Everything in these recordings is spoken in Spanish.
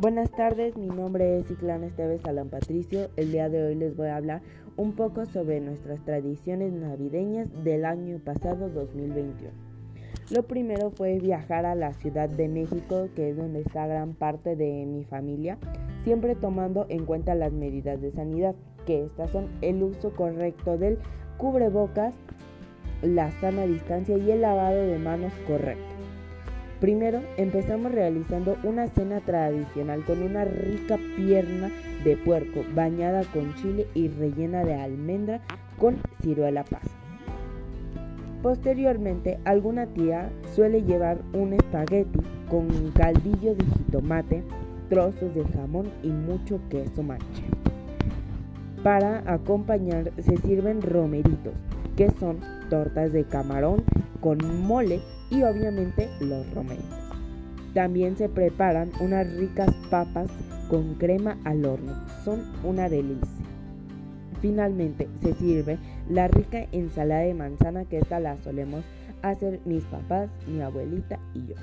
Buenas tardes, mi nombre es Iclán Esteves Patricio. El día de hoy les voy a hablar un poco sobre nuestras tradiciones navideñas del año pasado 2021. Lo primero fue viajar a la Ciudad de México, que es donde está gran parte de mi familia, siempre tomando en cuenta las medidas de sanidad, que estas son el uso correcto del cubrebocas, la sana distancia y el lavado de manos correcto. Primero empezamos realizando una cena tradicional con una rica pierna de puerco bañada con chile y rellena de almendra con ciruela pasa. Posteriormente, alguna tía suele llevar un espagueti con caldillo de jitomate, trozos de jamón y mucho queso manche. Para acompañar se sirven romeritos, que son tortas de camarón con mole y obviamente los romeritos. También se preparan unas ricas papas con crema al horno. Son una delicia. Finalmente se sirve la rica ensalada de manzana que esta la solemos hacer mis papás, mi abuelita y yo.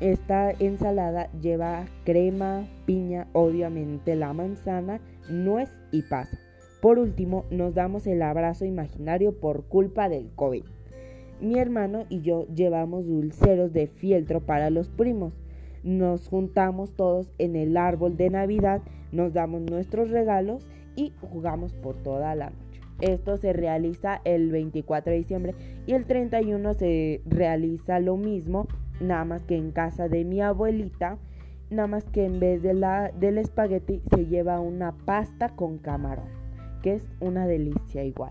Esta ensalada lleva crema, piña, obviamente la manzana, nuez y pasa. Por último, nos damos el abrazo imaginario por culpa del COVID. Mi hermano y yo llevamos dulceros de fieltro para los primos. Nos juntamos todos en el árbol de Navidad, nos damos nuestros regalos y jugamos por toda la noche. Esto se realiza el 24 de diciembre y el 31 se realiza lo mismo, nada más que en casa de mi abuelita, nada más que en vez de la, del espagueti se lleva una pasta con camarón, que es una delicia igual.